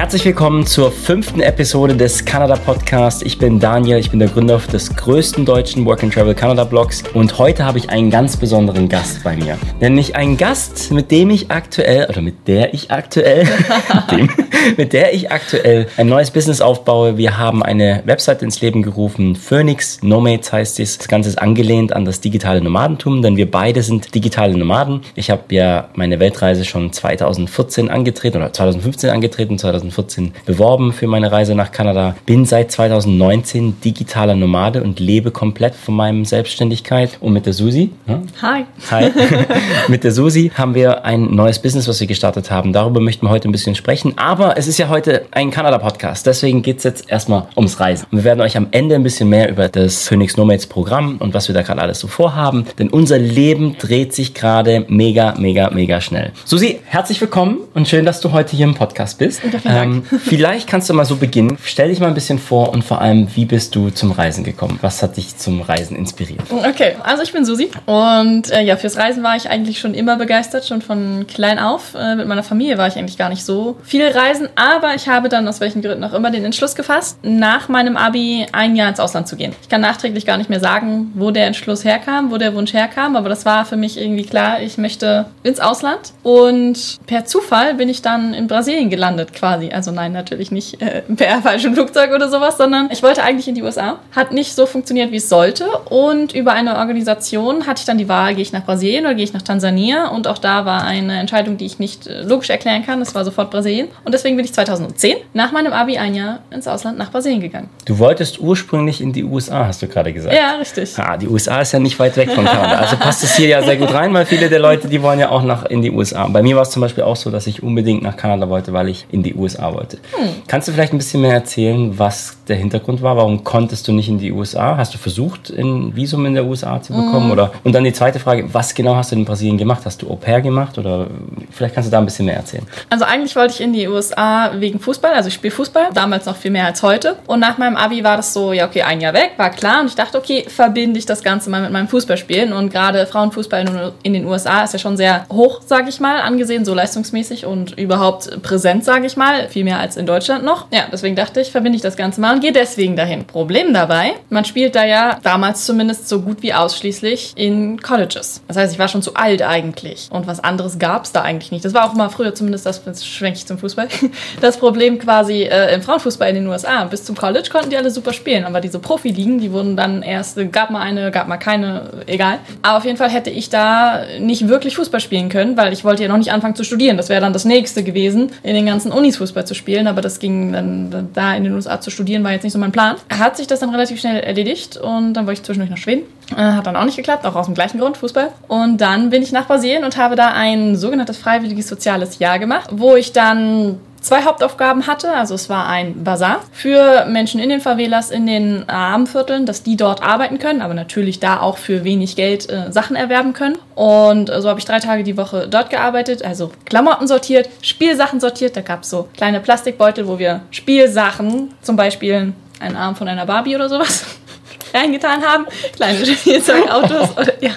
Herzlich willkommen zur fünften Episode des Kanada Podcast. Ich bin Daniel, ich bin der Gründer des größten deutschen Work and Travel Canada Blogs und heute habe ich einen ganz besonderen Gast bei mir. Nämlich einen Gast, mit dem ich aktuell, oder mit der ich aktuell, dem, mit der ich aktuell ein neues Business aufbaue. Wir haben eine Website ins Leben gerufen, Phoenix Nomads heißt es. Das Ganze ist angelehnt an das digitale Nomadentum, denn wir beide sind digitale Nomaden. Ich habe ja meine Weltreise schon 2014 angetreten oder 2015 angetreten, 2015 2014 beworben für meine Reise nach Kanada. Bin seit 2019 digitaler Nomade und lebe komplett von meinem Selbstständigkeit. Und mit der Susi. Ja? Hi. Hi. mit der Susi haben wir ein neues Business, was wir gestartet haben. Darüber möchten wir heute ein bisschen sprechen. Aber es ist ja heute ein Kanada-Podcast. Deswegen geht es jetzt erstmal ums Reisen. Und wir werden euch am Ende ein bisschen mehr über das Phoenix Nomads Programm und was wir da gerade alles so vorhaben. Denn unser Leben dreht sich gerade mega, mega, mega schnell. Susi, herzlich willkommen und schön, dass du heute hier im Podcast bist. Ähm, vielleicht kannst du mal so beginnen. Stell dich mal ein bisschen vor und vor allem, wie bist du zum Reisen gekommen? Was hat dich zum Reisen inspiriert? Okay, also ich bin Susi und äh, ja, fürs Reisen war ich eigentlich schon immer begeistert, schon von klein auf. Äh, mit meiner Familie war ich eigentlich gar nicht so viel reisen, aber ich habe dann aus welchen Gründen auch immer den Entschluss gefasst, nach meinem Abi ein Jahr ins Ausland zu gehen. Ich kann nachträglich gar nicht mehr sagen, wo der Entschluss herkam, wo der Wunsch herkam, aber das war für mich irgendwie klar, ich möchte ins Ausland und per Zufall bin ich dann in Brasilien gelandet quasi. Also nein, natürlich nicht äh, per falschem Flugzeug oder sowas, sondern ich wollte eigentlich in die USA. Hat nicht so funktioniert, wie es sollte. Und über eine Organisation hatte ich dann die Wahl, gehe ich nach Brasilien oder gehe ich nach Tansania. Und auch da war eine Entscheidung, die ich nicht äh, logisch erklären kann. Das war sofort Brasilien. Und deswegen bin ich 2010 nach meinem Abi ein Jahr ins Ausland nach Brasilien gegangen. Du wolltest ursprünglich in die USA, hast du gerade gesagt. Ja, richtig. Ah, die USA ist ja nicht weit weg von Kanada. Also passt es hier ja sehr gut rein, weil viele der Leute, die wollen ja auch nach in die USA. Bei mir war es zum Beispiel auch so, dass ich unbedingt nach Kanada wollte, weil ich in die USA USA Hm. Kannst du vielleicht ein bisschen mehr erzählen, was der Hintergrund war? Warum konntest du nicht in die USA? Hast du versucht, ein Visum in der USA zu bekommen? Hm. Oder? Und dann die zweite Frage, was genau hast du in Brasilien gemacht? Hast du Au pair gemacht? Oder vielleicht kannst du da ein bisschen mehr erzählen. Also eigentlich wollte ich in die USA wegen Fußball. Also ich spiele Fußball, damals noch viel mehr als heute. Und nach meinem Abi war das so, ja okay, ein Jahr weg, war klar. Und ich dachte, okay, verbinde ich das Ganze mal mit meinem Fußballspielen. Und gerade Frauenfußball in den USA ist ja schon sehr hoch, sage ich mal, angesehen, so leistungsmäßig und überhaupt präsent, sage ich mal viel mehr als in Deutschland noch. Ja, deswegen dachte ich, verbinde ich das Ganze mal und gehe deswegen dahin. Problem dabei, man spielt da ja damals zumindest so gut wie ausschließlich in Colleges. Das heißt, ich war schon zu alt eigentlich. Und was anderes gab es da eigentlich nicht. Das war auch immer früher zumindest, das schwenke ich zum Fußball, das Problem quasi äh, im Frauenfußball in den USA. Bis zum College konnten die alle super spielen, aber diese Profiligen, die wurden dann erst, gab mal eine, gab mal keine, egal. Aber auf jeden Fall hätte ich da nicht wirklich Fußball spielen können, weil ich wollte ja noch nicht anfangen zu studieren. Das wäre dann das nächste gewesen, in den ganzen Unis Fußball Fußball zu spielen, aber das ging dann da in den USA zu studieren, war jetzt nicht so mein Plan. Hat sich das dann relativ schnell erledigt und dann wollte ich zwischendurch nach Schweden. Äh, hat dann auch nicht geklappt, auch aus dem gleichen Grund, Fußball. Und dann bin ich nach Brasilien und habe da ein sogenanntes freiwilliges soziales Jahr gemacht, wo ich dann zwei Hauptaufgaben hatte. Also es war ein Bazar für Menschen in den Favelas, in den Armenvierteln, dass die dort arbeiten können, aber natürlich da auch für wenig Geld äh, Sachen erwerben können. Und so habe ich drei Tage die Woche dort gearbeitet, also Klamotten sortiert, Spielsachen sortiert. Da gab es so kleine Plastikbeutel, wo wir Spielsachen, zum Beispiel einen Arm von einer Barbie oder sowas, reingetan haben. Kleine Spielzeugautos oder ja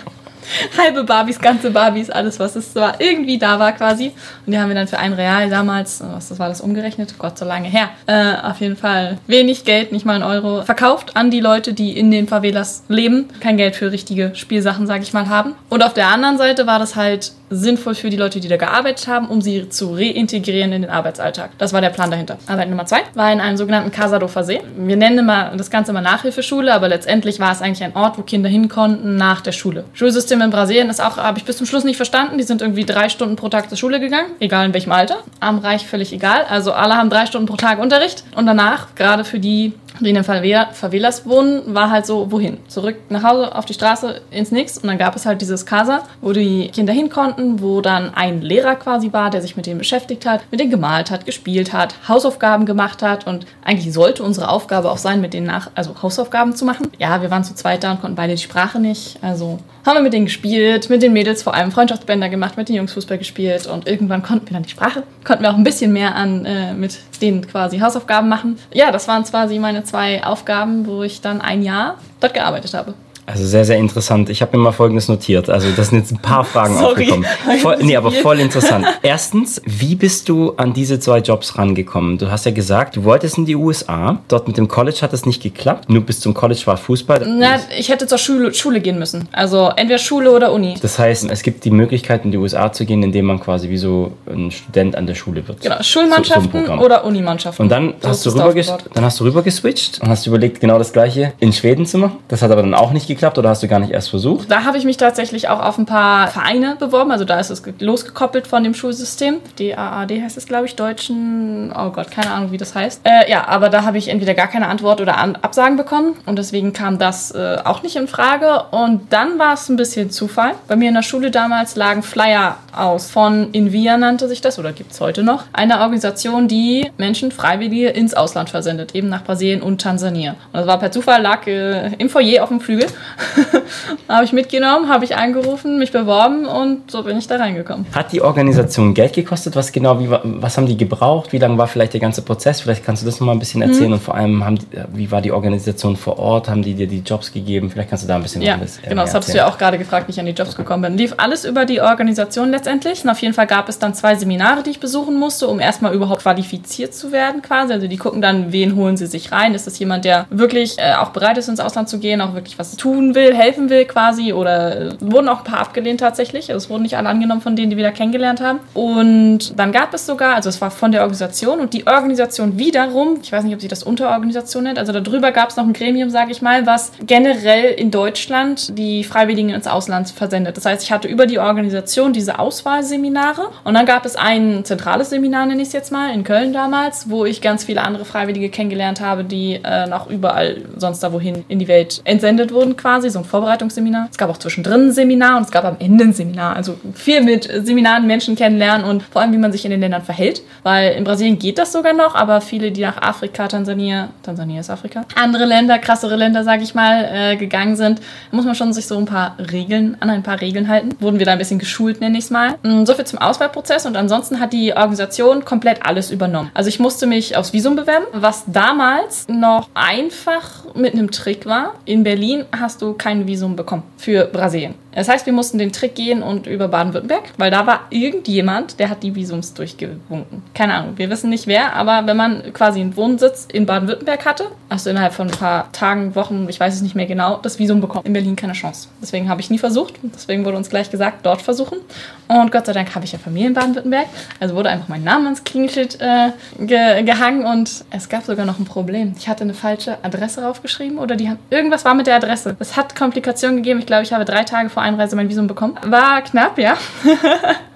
halbe Barbies, ganze Barbies, alles, was es war, irgendwie da war quasi. Und die haben wir dann für ein Real damals, was war das umgerechnet? Gott, so lange her. Äh, auf jeden Fall wenig Geld, nicht mal ein Euro, verkauft an die Leute, die in den Favelas leben. Kein Geld für richtige Spielsachen, sag ich mal, haben. Und auf der anderen Seite war das halt sinnvoll für die Leute, die da gearbeitet haben, um sie zu reintegrieren in den Arbeitsalltag. Das war der Plan dahinter. Arbeit Nummer zwei war in einem sogenannten Casa do. Wir nennen immer das Ganze mal Nachhilfeschule, aber letztendlich war es eigentlich ein Ort, wo Kinder hin konnten nach der Schule. Schulsystem in Brasilien ist auch, habe ich bis zum Schluss nicht verstanden. Die sind irgendwie drei Stunden pro Tag zur Schule gegangen, egal in welchem Alter. Arm, reich, völlig egal. Also alle haben drei Stunden pro Tag Unterricht. Und danach, gerade für die, die in den Favelas wohnen, war halt so, wohin? Zurück nach Hause, auf die Straße, ins Nix. Und dann gab es halt dieses Casa, wo die Kinder hin konnten, wo dann ein Lehrer quasi war, der sich mit denen beschäftigt hat, mit denen gemalt hat, gespielt hat, Hausaufgaben gemacht hat. Und eigentlich sollte unsere Aufgabe auch sein, mit denen nach, also Hausaufgaben zu machen. Ja, wir waren zu zweit da und konnten beide die Sprache nicht. Also haben wir mit denen gespielt, mit den Mädels vor allem Freundschaftsbänder gemacht, mit den Jungs Fußball gespielt und irgendwann konnten wir dann die Sprache, konnten wir auch ein bisschen mehr an äh, mit denen quasi Hausaufgaben machen. Ja, das waren quasi meine zwei Aufgaben, wo ich dann ein Jahr dort gearbeitet habe. Also sehr, sehr interessant. Ich habe mir mal Folgendes notiert. Also das sind jetzt ein paar Fragen Sorry. aufgekommen. Voll, nee, aber voll interessant. Erstens, wie bist du an diese zwei Jobs rangekommen? Du hast ja gesagt, du wolltest in die USA. Dort mit dem College hat es nicht geklappt. Nur bis zum College war Fußball. Na, ich hätte zur Schule, Schule gehen müssen. Also entweder Schule oder Uni. Das heißt, es gibt die Möglichkeit, in die USA zu gehen, indem man quasi wie so ein Student an der Schule wird. Genau, So- so Schulmannschaften Programm. oder Unimannschaften. Und dann So hast, du rüber dann hast du rüber geswitcht und hast überlegt, genau das gleiche in Schweden zu machen. Das hat aber dann auch nicht geklappt oder hast du gar nicht erst versucht? Da habe ich mich tatsächlich auch auf ein paar Vereine beworben. Also da ist es ge- losgekoppelt von dem Schulsystem. DAAD heißt es, glaube ich, Deutschen. Oh Gott, keine Ahnung, wie das heißt. Äh, ja, aber da habe ich entweder gar keine Antwort oder An Absagen bekommen. Und deswegen kam das äh, auch nicht in Frage. Und dann war es ein bisschen Zufall. Bei mir in der Schule damals lagen Flyer aus von Invia nannte sich das oder gibt es heute noch. Eine Organisation, die Menschen, Freiwillige ins Ausland versendet. Eben nach Brasilien und Tansania. Und das war per Zufall, lag äh, im Foyer auf dem Flügel. habe ich mitgenommen, habe ich angerufen, mich beworben und so bin ich da reingekommen. Hat die Organisation Geld gekostet? Was genau, wie, wa- was haben die gebraucht? Wie lange war vielleicht der ganze Prozess? Vielleicht kannst du das nochmal ein bisschen erzählen Mhm. und vor allem, haben äh, wie war die Organisation vor Ort? Haben die dir die Jobs gegeben? Vielleicht kannst du da ein bisschen Ja, alles äh, genau, das hattest du ja auch gerade gefragt, wie ich an die Jobs gekommen bin. Lief alles über die Organisation letztendlich. Und auf jeden Fall gab es dann zwei Seminare, die ich besuchen musste, um erstmal überhaupt qualifiziert zu werden quasi. Also die gucken dann, wen holen sie sich rein. Ist das jemand, der wirklich äh, auch bereit ist, ins Ausland zu gehen, auch wirklich was tun will, helfen will quasi? Oder äh, wurden auch ein paar abgelehnt tatsächlich. Also es wurden nicht alle angenommen von denen, die wir da kennengelernt haben. Und dann gab es sogar, also es war von der Organisation und die Organisation wiederum, ich weiß nicht, ob sie das Unterorganisation nennt, also darüber gab es noch ein Gremium, sage ich mal, was generell in Deutschland die Freiwilligen ins Ausland versendet. Das heißt, ich hatte über die Organisation diese Auswahlseminare und dann gab es ein zentrales Seminar, nenne ich es jetzt mal, in Köln damals, wo ich ganz viele andere Freiwillige kennengelernt habe, die äh, noch überall sonst da wohin in die Welt entsendet wurden quasi, so ein Vorbereitungsseminar. Es gab auch zwischendrin ein Seminar und es gab am Ende ein Seminar. Also viel mit Seminaren Menschen kennenlernen und vor allem, wie man sich in den Ländern verhält. Weil in Brasilien geht das sogar noch, aber viele, die nach Afrika, Tansania, Tansania ist Afrika, andere Länder, krassere Länder, sage ich mal, äh, gegangen sind, muss man schon sich so ein paar Regeln, an ein paar Regeln halten. Wurden wir da ein bisschen geschult, nenne ich es mal. Mm, So viel zum Auswahlprozess und ansonsten hat die Organisation komplett alles übernommen. Also ich musste mich aufs Visum bewerben, was damals noch einfach mit einem Trick war. In Berlin hast du kein Visum bekommen für Brasilien. Das heißt, wir mussten den Trick gehen und über Baden-Württemberg, weil da war irgendjemand, der hat die Visums durchgewunken. Keine Ahnung, wir wissen nicht wer, aber wenn man quasi einen Wohnsitz in Baden-Württemberg hatte, hast du innerhalb von ein paar Tagen, Wochen, ich weiß es nicht mehr genau, das Visum bekommen. In Berlin keine Chance. Deswegen habe ich nie versucht. Deswegen wurde uns gleich gesagt, dort versuchen. Und Gott sei Dank habe ich ja Familie in Baden-Württemberg. Also wurde einfach mein Name ans Klingelschild äh, ge gehangen und es gab sogar noch ein Problem. Ich hatte eine falsche Adresse draufgeschrieben oder die haben irgendwas war mit der Adresse. Es hat Komplikationen gegeben. Ich glaube, ich habe drei Tage vor Einreise mein Visum bekommen. War knapp, ja.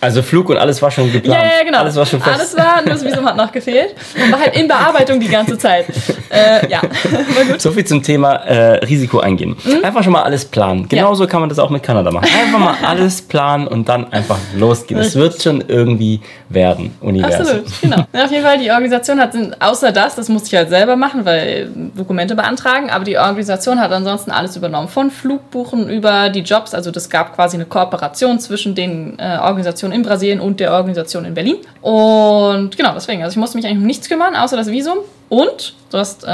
Also Flug und alles war schon geplant. Ja, ja, genau. Alles war schon fest. Alles war, nur das Visum hat noch gefehlt. Und war halt in Bearbeitung die ganze Zeit. Äh, ja, war gut. So viel zum Thema äh, Risiko eingehen. Mhm. Einfach schon mal alles planen. Genauso kann man das auch mit Kanada machen. Einfach mal alles planen und dann einfach losgehen. Es wird schon irgendwie werden, Universum. Absolut, genau. Ja, auf jeden Fall, die Organisation hat, außer das, das musste ich halt selber machen, weil Dokumente beantragen, aber die Organisation hat ansonsten alles übernommen. Von Flugbuchen über die Jobs, also das gab quasi eine Kooperation zwischen den äh, Organisationen in Brasilien und der Organisation in Berlin. Und genau, deswegen, also ich musste mich eigentlich um nichts kümmern, außer das Visum. Und du hast äh,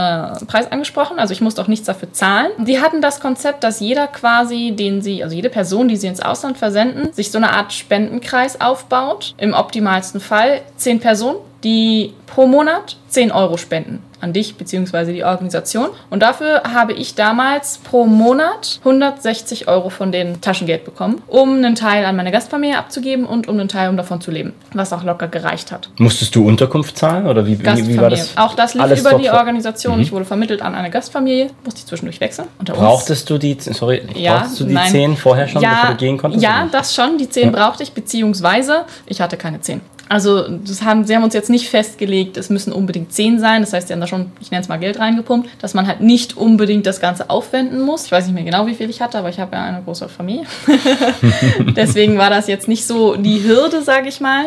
Preis angesprochen, also ich musste auch nichts dafür zahlen. Die hatten das Konzept, dass jeder quasi, den sie, also jede Person, die sie ins Ausland versenden, sich so eine Art Spendenkreis aufbaut. Im optimalsten Fall zehn Personen, die pro Monat 10 Euro spenden an dich bzw. die Organisation. Und dafür habe ich damals pro Monat 160 Euro von den Taschengeld bekommen, um einen Teil an meine Gastfamilie abzugeben und um einen Teil, um davon zu leben, was auch locker gereicht hat. Musstest du Unterkunft zahlen oder wie, wie, war das? Auch das lief Alles über die Organisation. Ich wurde vermittelt an eine Gastfamilie, musste ich zwischendurch wechseln. Brauchtest du die, sorry, Ja, brauchtest du die nein. 10 vorher schon, bevor ja, du gehen konntest? Ja, das schon. Die 10 brauchte ich, beziehungsweise ich hatte keine 10. Also das haben, sie haben uns jetzt nicht festgelegt, es müssen unbedingt 10 sein. Das heißt, sie haben da schon, ich nenne es mal Geld reingepumpt, dass man halt nicht unbedingt das Ganze aufwenden muss. Ich weiß nicht mehr genau, wie viel ich hatte, aber ich habe ja eine große Familie. Deswegen war das jetzt nicht so die Hürde, sage ich mal.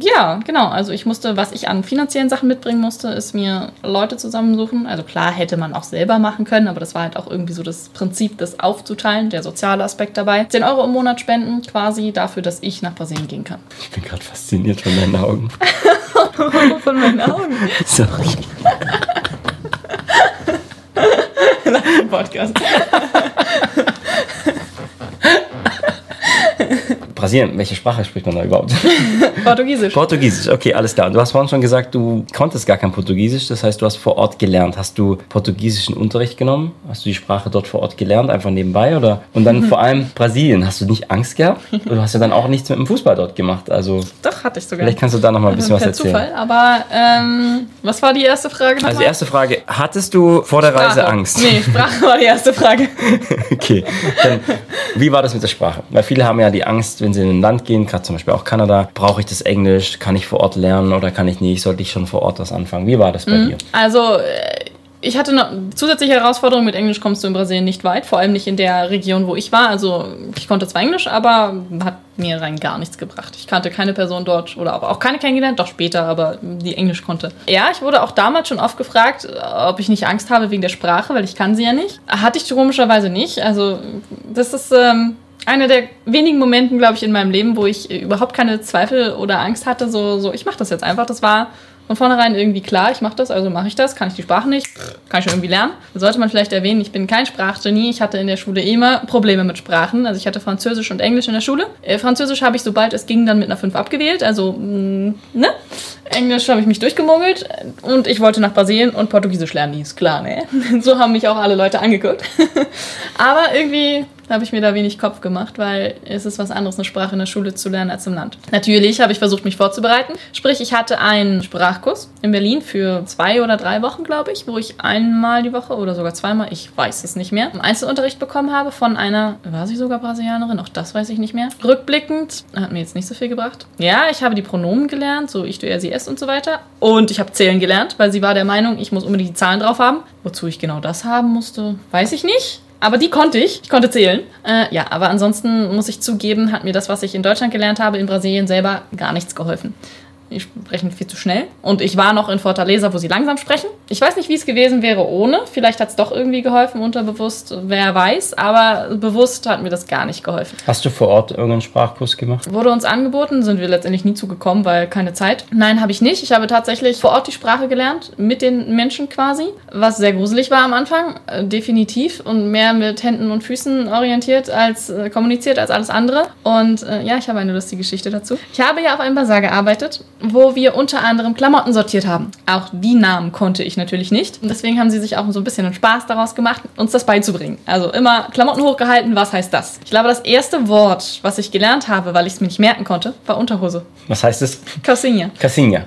Ja, genau. Also ich musste, was ich an finanziellen Sachen mitbringen musste, ist mir Leute zusammensuchen. Also klar hätte man auch selber machen können, aber das war halt auch irgendwie so das Prinzip, das aufzuteilen, der soziale Aspekt dabei. 10 Euro im Monat spenden quasi dafür, dass ich nach Brasilien gehen kann. Ich bin gerade fasziniert von deinen Augen. Von meinen Augen. Sorry. Podcast. Brasilien, welche Sprache spricht man da überhaupt? Portugiesisch. Portugiesisch, okay, alles klar. Du hast vorhin schon gesagt, du konntest gar kein Portugiesisch, das heißt, du hast vor Ort gelernt. Hast du portugiesischen Unterricht genommen? Hast du die Sprache dort vor Ort gelernt, einfach nebenbei? Oder? Und dann vor allem Brasilien, hast du nicht Angst gehabt? Du hast ja dann auch nichts mit dem Fußball dort gemacht. Also Doch, hatte ich sogar. vielleicht kannst du da noch mal ein bisschen was Per erzählen. Zufall, aber ähm, was war die erste Frage nochmal? Also erste Frage, hattest du vor der Reise Sprache. Angst? Nee, Sprache war die erste Frage. Okay, dann wie war das mit der Sprache? Weil viele haben ja die Angst, wenn in ein Land gehen, gerade zum Beispiel auch Kanada, brauche ich das Englisch, kann ich vor Ort lernen oder kann ich nicht, sollte ich schon vor Ort was anfangen? Wie war das bei dir? Also, äh, ich hatte noch zusätzliche Herausforderungen. Mit Englisch kommst du in Brasilien nicht weit, vor allem nicht in der Region, wo ich war. Also, ich konnte zwar Englisch, aber hat mir rein gar nichts gebracht. Ich kannte keine Person dort oder auch keine kennengelernt, doch später, aber die Englisch konnte. Ja, ich wurde auch damals schon oft gefragt, ob ich nicht Angst habe wegen der Sprache, weil ich kann sie ja nicht. Hatte ich komischerweise nicht. Also, das ist. Ähm, einer der wenigen Momenten, glaube ich, in meinem Leben, wo ich äh, überhaupt keine Zweifel oder Angst hatte, so, so ich mache das jetzt einfach. Das war von vornherein irgendwie klar, ich mache das, also mache ich das. Kann ich die Sprache nicht? Kann ich schon irgendwie lernen. Sollte man vielleicht erwähnen, ich bin kein Sprachgenie. Ich hatte in der Schule immer Probleme mit Sprachen. Also ich hatte Französisch und Englisch in der Schule. Äh, Französisch habe ich, sobald es ging, dann mit einer 5 abgewählt. Also, mh, ne? Englisch habe ich mich durchgemogelt und ich wollte nach Brasilien und Portugiesisch lernen, ist klar, ne? So haben mich auch alle Leute angeguckt. Aber irgendwie habe ich mir da wenig Kopf gemacht, weil es ist was anderes, eine Sprache in der Schule zu lernen als im Land. Natürlich habe ich versucht, mich vorzubereiten. Sprich, ich hatte einen Sprachkurs in Berlin für zwei oder drei Wochen, glaube ich, wo ich einmal die Woche oder sogar zweimal, ich weiß es nicht mehr, Einzelunterricht bekommen habe von einer, war sie sogar Brasilianerin, auch das weiß ich nicht mehr. Rückblickend hat mir jetzt nicht so viel gebracht. Ja, ich habe die Pronomen gelernt, so ich, du, er, sie, es und so weiter. Und ich habe zählen gelernt, weil sie war der Meinung, ich muss unbedingt die Zahlen drauf haben. Wozu ich genau das haben musste, weiß ich nicht. Aber die konnte ich. Ich konnte zählen. Äh, ja, aber ansonsten muss ich zugeben, hat mir das, was ich in Deutschland gelernt habe, in Brasilien selber gar nichts geholfen. Die sprechen viel zu schnell. Und ich war noch in Fortaleza, wo sie langsam sprechen. Ich weiß nicht, wie es gewesen wäre ohne. Vielleicht hat es doch irgendwie geholfen, unterbewusst, wer weiß. Aber bewusst hat mir das gar nicht geholfen. Hast du vor Ort irgendeinen Sprachkurs gemacht? Wurde uns angeboten, sind wir letztendlich nie zugekommen, weil keine Zeit. Nein, habe ich nicht. Ich habe tatsächlich vor Ort die Sprache gelernt, mit den Menschen quasi, was sehr gruselig war am Anfang, äh, definitiv. Und mehr mit Händen und Füßen orientiert als äh, kommuniziert als alles andere. Und äh, ja, ich habe eine lustige Geschichte dazu. Ich habe ja auf einem Bazar gearbeitet, wo wir unter anderem Klamotten sortiert haben. Auch die Namen konnte ich natürlich nicht. Und deswegen haben sie sich auch so ein bisschen einen Spaß daraus gemacht, uns das beizubringen. Also immer Klamotten hochgehalten, was heißt das? Ich glaube, das erste Wort, was ich gelernt habe, weil ich es mir nicht merken konnte, war Unterhose. Was heißt es? Calcinha. Casinha.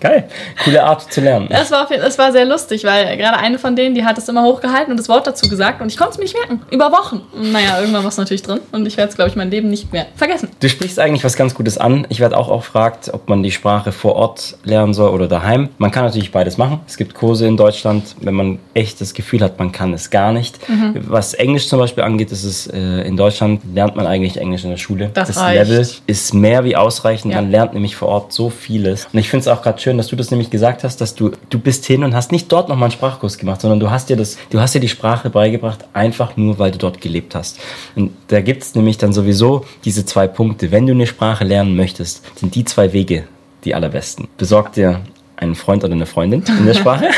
Geil. Coole Art zu lernen. Das war, das war sehr lustig, weil gerade eine von denen, die hat es immer hochgehalten und das Wort dazu gesagt und ich konnte es mir nicht merken. Über Wochen. Naja, irgendwann war es natürlich drin und ich werde es, glaube ich, mein Leben nicht mehr vergessen. Du sprichst eigentlich was ganz Gutes an. Ich werde auch auch gefragt, ob man die Sprache vor Ort lernen soll oder daheim. Man kann natürlich beides machen. Es gibt Kurse in Deutschland, wenn man echt das Gefühl hat, man kann es gar nicht. Was Englisch zum Beispiel angeht, ist es äh, in Deutschland lernt man eigentlich Englisch in der Schule. Das reicht. Level ist mehr wie ausreichend. Ja. Man lernt nämlich vor Ort so vieles. Und ich finde es auch gerade schön, dass du das nämlich gesagt hast, dass du du bist hin und hast nicht dort nochmal einen Sprachkurs gemacht, sondern du hast dir das, du hast dir die Sprache beigebracht, einfach nur, weil du dort gelebt hast. Und da gibt es nämlich dann sowieso diese zwei Punkte. Wenn du eine Sprache lernen möchtest, sind die zwei Wege die allerbesten. Besorg dir einen Freund oder eine Freundin in der Sprache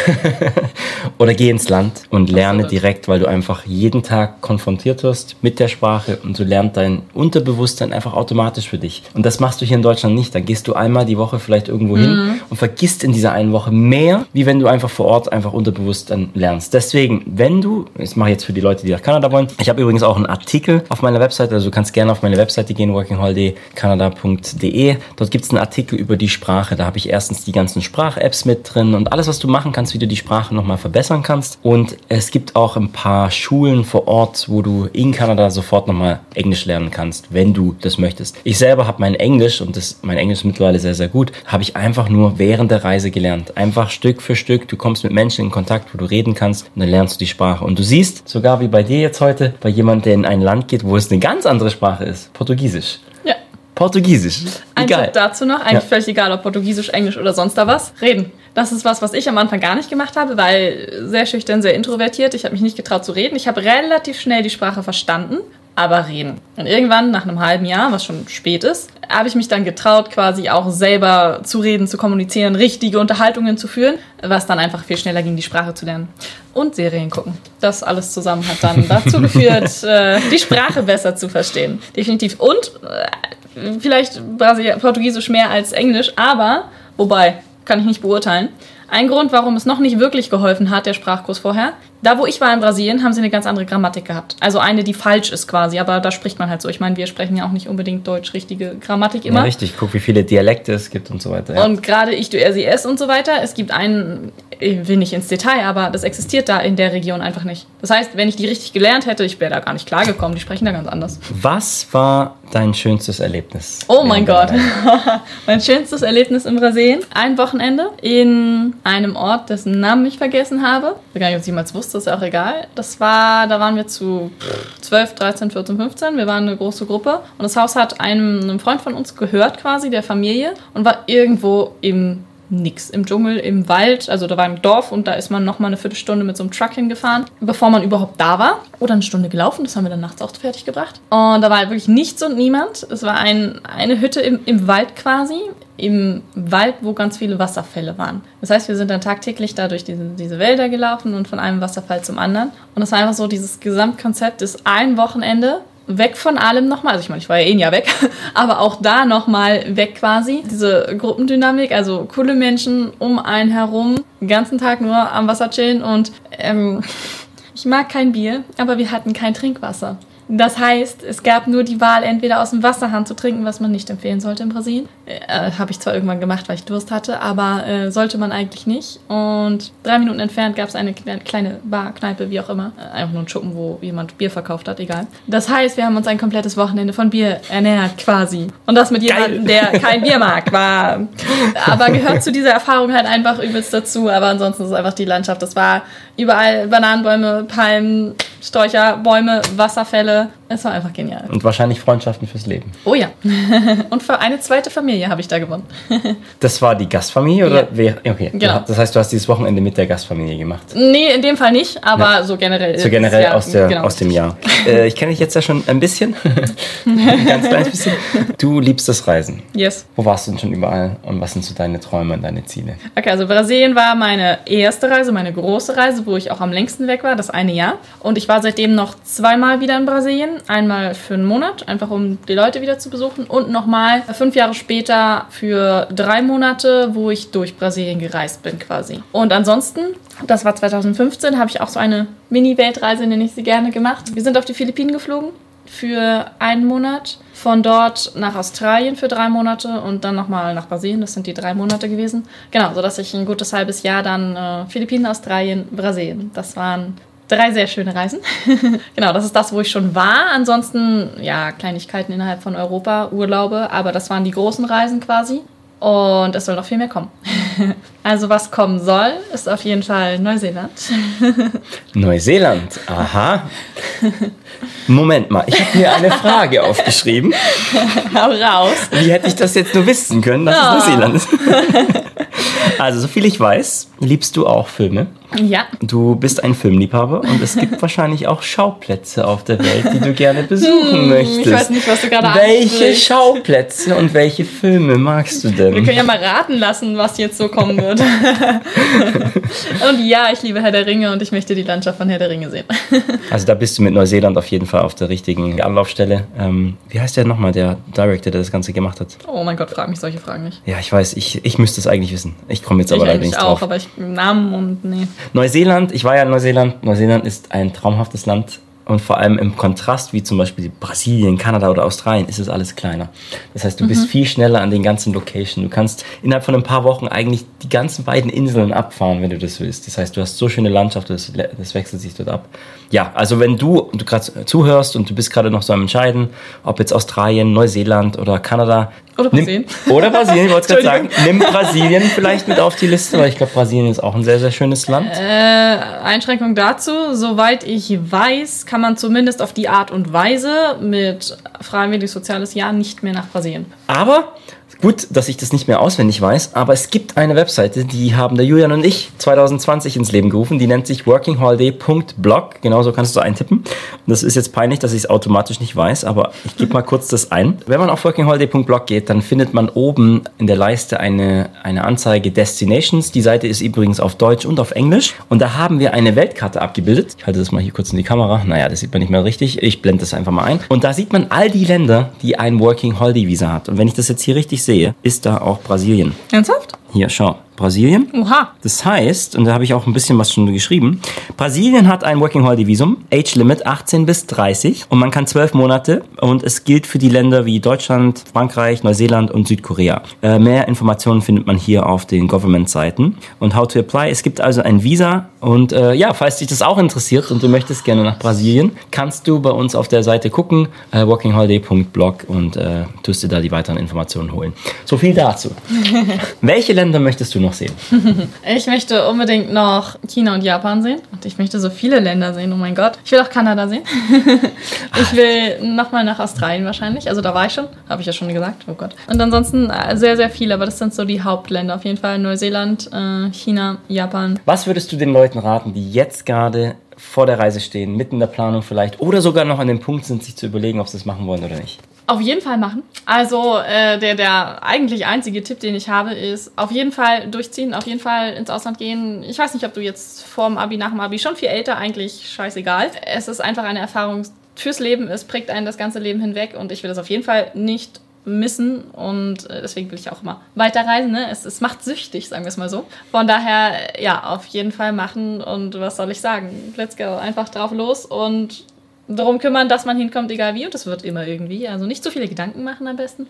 oder geh ins Land und lerne direkt, weil du einfach jeden Tag konfrontiert wirst mit der Sprache und du lernst dein Unterbewusstsein einfach automatisch für dich. Und das machst du hier in Deutschland nicht. Dann gehst du einmal die Woche vielleicht irgendwo hin und vergisst in dieser einen Woche mehr, wie wenn du einfach vor Ort einfach unterbewusst dann lernst. Deswegen, wenn du, das mache ich jetzt für die Leute, die nach Kanada wollen, ich habe übrigens auch einen Artikel auf meiner Webseite, also du kannst gerne auf meine Webseite gehen, workingholiday.canada.de. Dort gibt es einen Artikel über die Sprache. Da habe ich erstens die ganzen Sprach-Apps mit drin und alles, was du machen kannst, wie du die Sprache nochmal verbessern kannst. Und es gibt auch ein paar Schulen vor Ort, wo du in Kanada sofort nochmal Englisch lernen kannst, wenn du das möchtest. Ich selber habe mein Englisch und das, mein Englisch ist mittlerweile sehr, sehr gut, habe ich einfach nur während der Reise gelernt. Einfach Stück für Stück. Du kommst mit Menschen in Kontakt, wo du reden kannst und dann lernst du die Sprache. Und du siehst, sogar wie bei dir jetzt heute, bei jemandem, der in ein Land geht, wo es eine ganz andere Sprache ist. Portugiesisch. Portugiesisch. Wie Ein geil. Tipp dazu noch, eigentlich Ja. völlig egal, ob Portugiesisch, Englisch oder sonst da was, reden. Das ist was, was ich am Anfang gar nicht gemacht habe, weil sehr schüchtern, sehr introvertiert. Ich habe mich nicht getraut zu reden. Ich habe relativ schnell die Sprache verstanden, aber reden. Und irgendwann, nach einem halben Jahr, was schon spät ist, habe ich mich dann getraut, quasi auch selber zu reden, zu kommunizieren, richtige Unterhaltungen zu führen, was dann einfach viel schneller ging, die Sprache zu lernen. Und Serien gucken. Das alles zusammen hat dann dazu geführt, äh, die Sprache besser zu verstehen. Definitiv. Und vielleicht Portugiesisch mehr als Englisch, aber, wobei, kann ich nicht beurteilen. Ein Grund, warum es noch nicht wirklich geholfen hat, der Sprachkurs vorher, da, wo ich war in Brasilien, haben sie eine ganz andere Grammatik gehabt. Also eine, die falsch ist quasi, aber da spricht man halt so. Ich meine, wir sprechen ja auch nicht unbedingt deutsch richtige Grammatik immer. Ja, richtig. Guck, wie viele Dialekte es gibt und so weiter. Ja. Und gerade ich, du, er, sie, es und so weiter. Es gibt einen, ich will nicht ins Detail, aber das existiert da in der Region einfach nicht. Das heißt, wenn ich die richtig gelernt hätte, ich wäre da gar nicht klargekommen. Die sprechen da ganz anders. Was war dein schönstes Erlebnis? Oh mein Gott. mein schönstes Erlebnis in Brasilien. Ein Wochenende in einem Ort, dessen Namen ich vergessen habe. Ich weiß gar nicht, ob ich jemals wusste ist ja auch egal. Das war, da waren wir zu 12, 13, 14, 15. Wir waren eine große Gruppe und das Haus hat einem, einem Freund von uns gehört quasi, der Familie und war irgendwo im Nix. Im Dschungel, im Wald, also da war ein Dorf und da ist man nochmal eine Viertelstunde mit so einem Truck hingefahren, bevor man überhaupt da war. Oder eine Stunde gelaufen, das haben wir dann nachts auch fertig gebracht. Und da war halt wirklich nichts und niemand. Es war ein, eine Hütte im, im Wald quasi, im Wald, wo ganz viele Wasserfälle waren. Das heißt, wir sind dann tagtäglich da durch diese, diese Wälder gelaufen und von einem Wasserfall zum anderen. Und es war einfach so, dieses Gesamtkonzept ist ein Wochenende weg von allem nochmal. Also ich meine, ich war ja eh ein Jahr weg, aber auch da nochmal weg quasi. Diese Gruppendynamik, also coole Menschen um einen herum, den ganzen Tag nur am Wasser chillen und ähm, ich mag kein Bier, aber wir hatten kein Trinkwasser. Das heißt, es gab nur die Wahl, entweder aus dem Wasserhahn zu trinken, was man nicht empfehlen sollte in Brasilien. Äh, Habe ich zwar irgendwann gemacht, weil ich Durst hatte, aber äh, sollte man eigentlich nicht. Und drei Minuten entfernt gab es eine kleine Bar, Kneipe, wie auch immer. Äh, einfach nur ein Schuppen, wo jemand Bier verkauft hat, egal. Das heißt, wir haben uns ein komplettes Wochenende von Bier ernährt, quasi. Und das mit jemandem, der kein Bier mag, war. Aber gehört zu dieser Erfahrung halt einfach übelst dazu. Aber ansonsten ist es einfach die Landschaft. Das war überall Bananenbäume, Palmen, Sträucher, Bäume, Wasserfälle. Es war einfach genial. Und wahrscheinlich Freundschaften fürs Leben. Oh ja. Und für eine zweite Familie habe ich da gewonnen. Das war die Gastfamilie oder ja. wer? Okay. Genau. Das heißt, du hast dieses Wochenende mit der Gastfamilie gemacht. Nee, in dem Fall nicht, aber ja. so generell. So generell ja, aus, der, genau. aus dem Jahr. äh, ich kenne dich jetzt ja schon ein bisschen. ein ganz kleines bisschen. Du liebst das Reisen. Yes. Wo warst du denn schon überall und was sind so deine Träume und deine Ziele? Okay, also Brasilien war meine erste Reise, meine große Reise, wo ich auch am längsten weg war, das eine Jahr. Und ich war seitdem noch zweimal wieder in Brasilien. Einmal für einen Monat, einfach um die Leute wieder zu besuchen. Und nochmal fünf Jahre später für drei Monate, wo ich durch Brasilien gereist bin quasi. Und ansonsten, das war 2015, habe ich auch so eine Mini-Weltreise, nenne ich sie gerne, gemacht. Wir sind auf die Philippinen geflogen für einen Monat, von dort nach Australien für drei Monate und dann nochmal nach Brasilien. Das sind die drei Monate gewesen. Genau, sodass ich ein gutes halbes Jahr dann äh, Philippinen, Australien, Brasilien. Das waren drei sehr schöne Reisen. genau, das ist das, wo ich schon war. Ansonsten, ja, Kleinigkeiten innerhalb von Europa, Urlaube, aber das waren die großen Reisen quasi. Und es soll noch viel mehr kommen. also was kommen soll, ist auf jeden Fall Neuseeland. Neuseeland, aha. Moment mal, ich habe mir eine Frage aufgeschrieben. Hau raus. Wie hätte ich das jetzt nur wissen können, dass oh. es Neuseeland ist? also, soviel ich weiß, liebst du auch Filme. Ja. Du bist ein Filmliebhaber und es gibt wahrscheinlich auch Schauplätze auf der Welt, die du gerne besuchen hm, möchtest. Ich weiß nicht, was du gerade Welche ansprichst. Schauplätze und welche Filme magst du denn? Wir können ja mal raten lassen, was jetzt so kommen wird. und ja, ich liebe Herr der Ringe und ich möchte die Landschaft von Herr der Ringe sehen. also da bist du mit Neuseeland auf jeden Fall auf der richtigen Anlaufstelle. Ähm, wie heißt der nochmal, der Director, der das Ganze gemacht hat? Oh mein Gott, frag mich solche Fragen nicht. Ja, ich weiß, ich, ich müsste es eigentlich wissen. Ich komme jetzt aber leider nicht drauf. Ich auch, aber ich Namen und nee. Neuseeland, ich war ja in Neuseeland. Neuseeland ist ein traumhaftes Land und vor allem im Kontrast, wie zum Beispiel Brasilien, Kanada oder Australien, ist es alles kleiner. Das heißt, du mhm. bist viel schneller an den ganzen Locations. Du kannst innerhalb von ein paar Wochen eigentlich die ganzen beiden Inseln abfahren, wenn du das willst. Das heißt, du hast so schöne Landschaft, das, das wechselt sich dort ab. Ja, also wenn du, du gerade zuhörst und du bist gerade noch so am Entscheiden, ob jetzt Australien, Neuseeland oder Kanada, oder Brasilien. Nimm, oder Brasilien, ich wollte gerade sagen. Nimm Brasilien vielleicht mit auf die Liste, weil ich glaube, Brasilien ist auch ein sehr, sehr schönes Land. Äh, Einschränkung dazu, soweit ich weiß, kann man zumindest auf die Art und Weise mit freiwillig soziales Jahr nicht mehr nach Brasilien. Aber Gut, dass ich das nicht mehr auswendig weiß, aber es gibt eine Webseite, die haben der Julian und ich 2020 ins Leben gerufen. Die nennt sich workingholiday.blog. Genauso kannst du eintippen. Das ist jetzt peinlich, dass ich es automatisch nicht weiß, aber ich gebe mal kurz das ein. Wenn man auf workingholiday.blog geht, dann findet man oben in der Leiste eine, eine Anzeige Destinations. Die Seite ist übrigens auf Deutsch und auf Englisch. Und da haben wir eine Weltkarte abgebildet. Ich halte das mal hier kurz in die Kamera. Naja, das sieht man nicht mehr richtig. Ich blende das einfach mal ein. Und da sieht man all die Länder, die ein Working Holiday Visa hat. Und wenn ich das jetzt hier richtig sehe, ist da auch Brasilien. Ernsthaft? Hier, schau. Brasilien. Oha. Das heißt, und da habe ich auch ein bisschen was schon geschrieben, Brasilien hat ein Working Holiday Visum, Age Limit 18 bis 30 und man kann 12 Monate und es gilt für die Länder wie Deutschland, Frankreich, Neuseeland und Südkorea. Äh, mehr Informationen findet man hier auf den Government-Seiten und How to Apply. Es gibt also ein Visa und äh, ja, falls dich das auch interessiert und du möchtest gerne nach Brasilien, kannst du bei uns auf der Seite gucken, äh, workingholiday.blog und äh, tust dir da die weiteren Informationen holen. So viel dazu. Welche Länder möchtest du noch sehen? Ich möchte unbedingt noch China und Japan sehen. Und ich möchte so viele Länder sehen, oh mein Gott. Ich will auch Kanada sehen. ich will nochmal nach Australien wahrscheinlich. Also da war ich schon, habe ich ja schon gesagt. Oh Gott. Und ansonsten äh, sehr, sehr viele, aber das sind so die Hauptländer. Auf jeden Fall Neuseeland, äh, China, Japan. Was würdest du den Leuten raten, die jetzt gerade vor der Reise stehen, mitten in der Planung vielleicht, oder sogar noch an dem Punkt sind, sich zu überlegen, ob sie es machen wollen oder nicht? Auf jeden Fall machen. Also äh, der, der eigentlich einzige Tipp, den ich habe, ist auf jeden Fall durchziehen, auf jeden Fall ins Ausland gehen. Ich weiß nicht, ob du jetzt vor dem Abi, nach dem Abi, schon viel älter, eigentlich scheißegal. Es ist einfach eine Erfahrung fürs Leben, es prägt einen das ganze Leben hinweg und ich will das auf jeden Fall nicht missen und äh, deswegen will ich auch immer weiterreisen. Ne? Es, es macht süchtig, sagen wir es mal so. Von daher, ja, auf jeden Fall machen und was soll ich sagen? Let's go, einfach drauf los und darum kümmern, dass man hinkommt, egal wie. Und das wird immer irgendwie. Also nicht zu viele Gedanken machen am besten.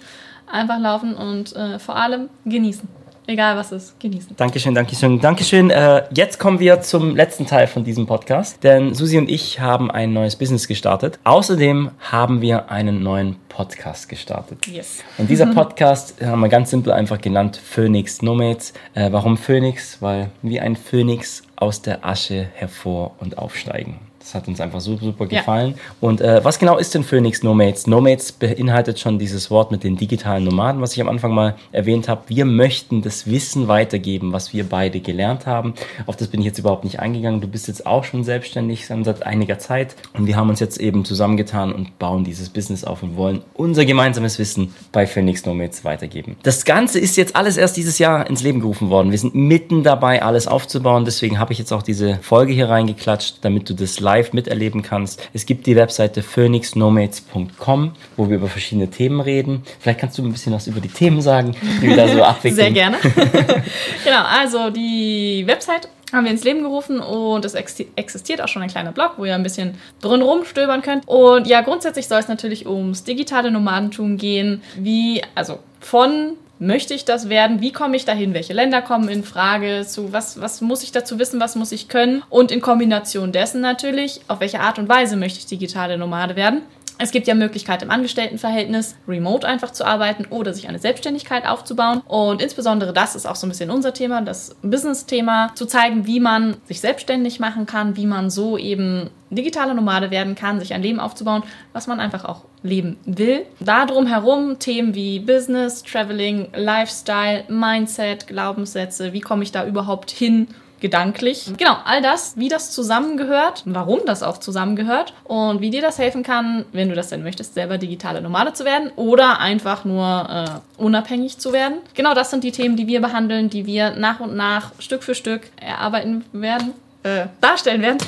Einfach laufen und äh, vor allem genießen. Egal was ist, genießen. Dankeschön, Dankeschön, Dankeschön. Äh, jetzt kommen wir zum letzten Teil von diesem Podcast, denn Susi und ich haben ein neues Business gestartet. Außerdem haben wir einen neuen Podcast gestartet. Yes. Und dieser Podcast haben wir ganz simpel einfach genannt Phoenix Nomads. Äh, warum Phoenix? Weil wie ein Phönix aus der Asche hervor und aufsteigen. Das hat uns einfach super, super gefallen. Ja. Und äh, was genau ist denn Phoenix Nomads? Nomads beinhaltet schon dieses Wort mit den digitalen Nomaden, was ich am Anfang mal erwähnt habe. Wir möchten das Wissen weitergeben, was wir beide gelernt haben. Auf das bin ich jetzt überhaupt nicht eingegangen. Du bist jetzt auch schon selbstständig seit einiger Zeit. Und wir haben uns jetzt eben zusammengetan und bauen dieses Business auf und wollen unser gemeinsames Wissen bei Phoenix Nomads weitergeben. Das Ganze ist jetzt alles erst dieses Jahr ins Leben gerufen worden. Wir sind mitten dabei, alles aufzubauen. Deswegen habe ich jetzt auch diese Folge hier reingeklatscht, damit du das live live miterleben kannst. Es gibt die Webseite phoenixnomads.com, wo wir über verschiedene Themen reden. Vielleicht kannst du ein bisschen was über die Themen sagen, die wir da so abwickeln. Sehr gerne. genau, also die Website haben wir ins Leben gerufen und es existiert auch schon ein kleiner Blog, wo ihr ein bisschen drin rumstöbern könnt. Und ja, grundsätzlich soll es natürlich ums digitale Nomadentum gehen, wie, also von möchte ich das werden? Wie komme ich dahin? Welche Länder kommen in Frage? Zu was, was muss ich dazu wissen? Was muss ich können? Und in Kombination dessen natürlich, auf welche Art und Weise möchte ich digitale Nomade werden? Es gibt ja Möglichkeit im Angestelltenverhältnis remote einfach zu arbeiten oder sich eine Selbstständigkeit aufzubauen. Und insbesondere das ist auch so ein bisschen unser Thema, das Business-Thema, zu zeigen, wie man sich selbstständig machen kann, wie man so eben digitale Nomade werden kann, sich ein Leben aufzubauen, was man einfach auch leben will. Darum herum Themen wie Business, Traveling, Lifestyle, Mindset, Glaubenssätze, wie komme ich da überhaupt hin gedanklich. Genau, all das, wie das zusammengehört, warum das auch zusammengehört und wie dir das helfen kann, wenn du das denn möchtest, selber digitale Nomade zu werden oder einfach nur äh, unabhängig zu werden. Genau das sind die Themen, die wir behandeln, die wir nach und nach Stück für Stück erarbeiten werden äh, darstellen werden.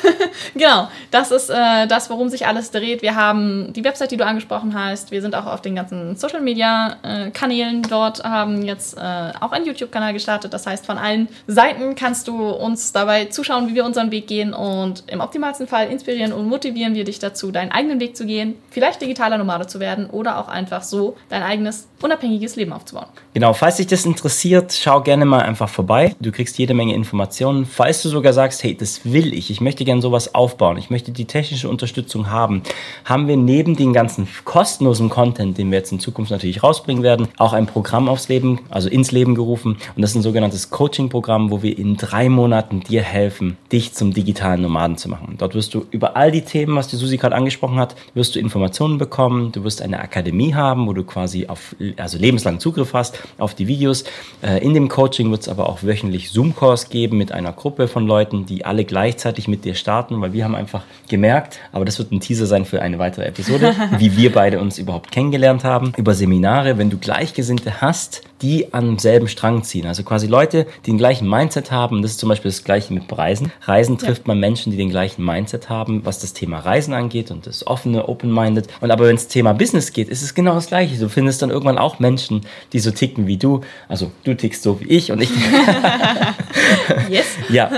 genau, das ist äh, das, worum sich alles dreht. Wir haben die Website, die du angesprochen hast. Wir sind auch auf den ganzen Social Media äh, Kanälen dort, haben jetzt äh, auch einen YouTube-Kanal gestartet. Das heißt, von allen Seiten kannst du uns dabei zuschauen, wie wir unseren Weg gehen und im optimalsten Fall inspirieren und motivieren wir dich dazu, deinen eigenen Weg zu gehen, vielleicht digitaler Nomade zu werden oder auch einfach so dein eigenes unabhängiges Leben aufzubauen. Genau, falls dich das interessiert, schau gerne mal einfach vorbei. Du kriegst jede Menge Informationen. Falls du sogar sagst, hey, das will ich, ich möchte gerne sowas aufbauen, ich möchte die technische Unterstützung haben, haben wir neben den ganzen kostenlosen Content, den wir jetzt in Zukunft natürlich rausbringen werden, auch ein Programm aufs Leben, also ins Leben gerufen. Und das ist ein sogenanntes Coaching-Programm, wo wir in drei Monaten dir helfen, dich zum digitalen Nomaden zu machen. Dort wirst du über all die Themen, was die Susi gerade angesprochen hat, wirst du Informationen bekommen, du wirst eine Akademie haben, wo du quasi auf, also lebenslang Zugriff hast auf die Videos. Äh, in dem Coaching wird es aber auch wöchentlich Zoom-Calls geben mit einer Gruppe von Leuten, die alle gleichzeitig mit dir starten, weil wir haben einfach gemerkt, aber das wird ein Teaser sein für eine weitere Episode, wie wir beide uns überhaupt kennengelernt haben, über Seminare, wenn du Gleichgesinnte hast, die am selben Strang ziehen. Also quasi Leute, die den gleichen Mindset haben. Das ist zum Beispiel das gleiche mit Reisen. Reisen trifft ja. man Menschen, die den gleichen Mindset haben, was das Thema Reisen angeht und das offene, open-minded. Und aber wenn es Thema Business geht, ist es genau das gleiche. Du findest dann irgendwann auch Menschen, die so ticken wie du. Also du tickst so wie ich und ich. yes. Ja.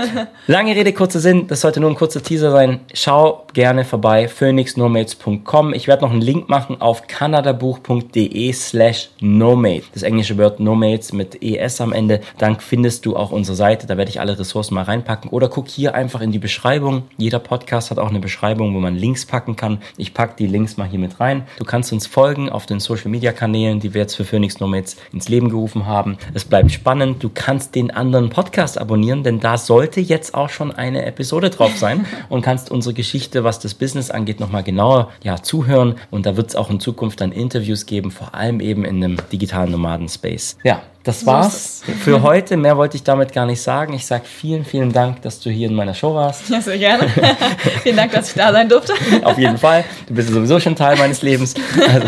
Lange Rede, kurzer Sinn. Das sollte nur ein kurzer Teaser sein. Schau gerne vorbei. phoenixnomates.com. Ich werde noch einen Link machen auf kanadabuch.de slash nomade. Das englische Wort Nomates mit ES am Ende. Dann findest du auch unsere Seite. Da werde ich alle Ressourcen mal reinpacken. Oder guck hier einfach in die Beschreibung. Jeder Podcast hat auch eine Beschreibung, wo man Links packen kann. Ich packe die Links mal hier mit rein. Du kannst uns folgen auf den Social Media Kanälen, die wir jetzt für Phoenix Nomads ins Leben gerufen haben. Es bleibt spannend. Du kannst den anderen Podcast abonnieren, denn da sollte jetzt auch schon eine Episode drauf sein und kannst unsere Geschichte, was das Business angeht, nochmal genauer ja, zuhören. Und da wird es auch in Zukunft dann Interviews geben, vor allem eben in einem digitalen Nomaden-Space. Ja, das war's für heute. Mehr wollte ich damit gar nicht sagen. Ich sage vielen, vielen Dank, dass du hier in meiner Show warst. Ja, sehr gerne. vielen Dank, dass ich da sein durfte. Auf jeden Fall. Du bist sowieso schon Teil meines Lebens. Also,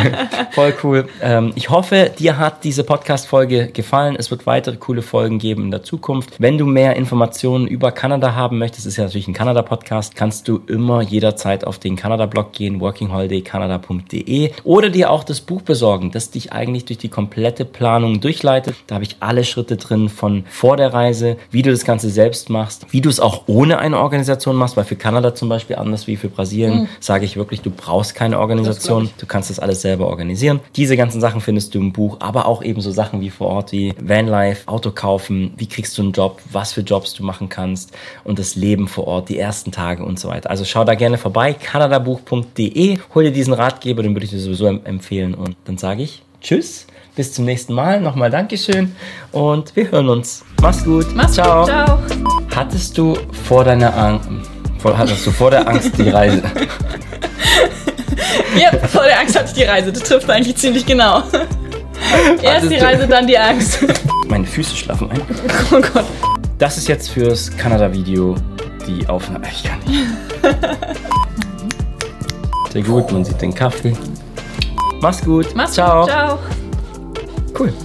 voll cool. Ähm, ich hoffe, dir hat diese Podcast-Folge gefallen. Es wird weitere coole Folgen geben in der Zukunft. Wenn du mehr Informationen über Kanada haben möchtest, ist ja natürlich ein Kanada-Podcast, kannst du immer jederzeit auf den Kanada-Blog gehen, workingholidaycanada.de oder dir auch das Buch besorgen, das dich eigentlich durch die komplette Planung durchleitet. Da habe ich alle Schritte drin von vor der Reise, wie du das Ganze selbst machst, wie du es auch ohne eine Organisation machst, weil für Kanada zum Beispiel anders wie für Brasilien mhm. sage ich wirklich, du brauchst keine Organisation, du kannst das alles selber organisieren. Diese ganzen Sachen findest du im Buch, aber auch eben so Sachen wie vor Ort wie Vanlife, Auto kaufen, wie kriegst du einen Job, was für Jobs du machen kannst und das Leben vor Ort, die ersten Tage und so weiter. Also schau da gerne vorbei, kanadabuch.de, hol dir diesen Ratgeber, den würde ich dir sowieso empfehlen und dann sage ich Tschüss bis zum nächsten Mal. Nochmal Dankeschön und wir hören uns. Mach's gut. Mach's ciao. gut. Ciao. Hattest du vor deiner Angst, hattest du vor der Angst die Reise? ja, vor der Angst hatte ich die Reise. Das trifft eigentlich ziemlich genau. Erst die Reise, dann die Angst. Meine Füße schlafen ein. Oh Gott. Das ist jetzt fürs Kanada-Video die Aufnahme. Ich kann nicht. Sehr gut, man sieht den Kaffee. Mach's gut. Mach's Ciao. Gut. Ciao. Cool.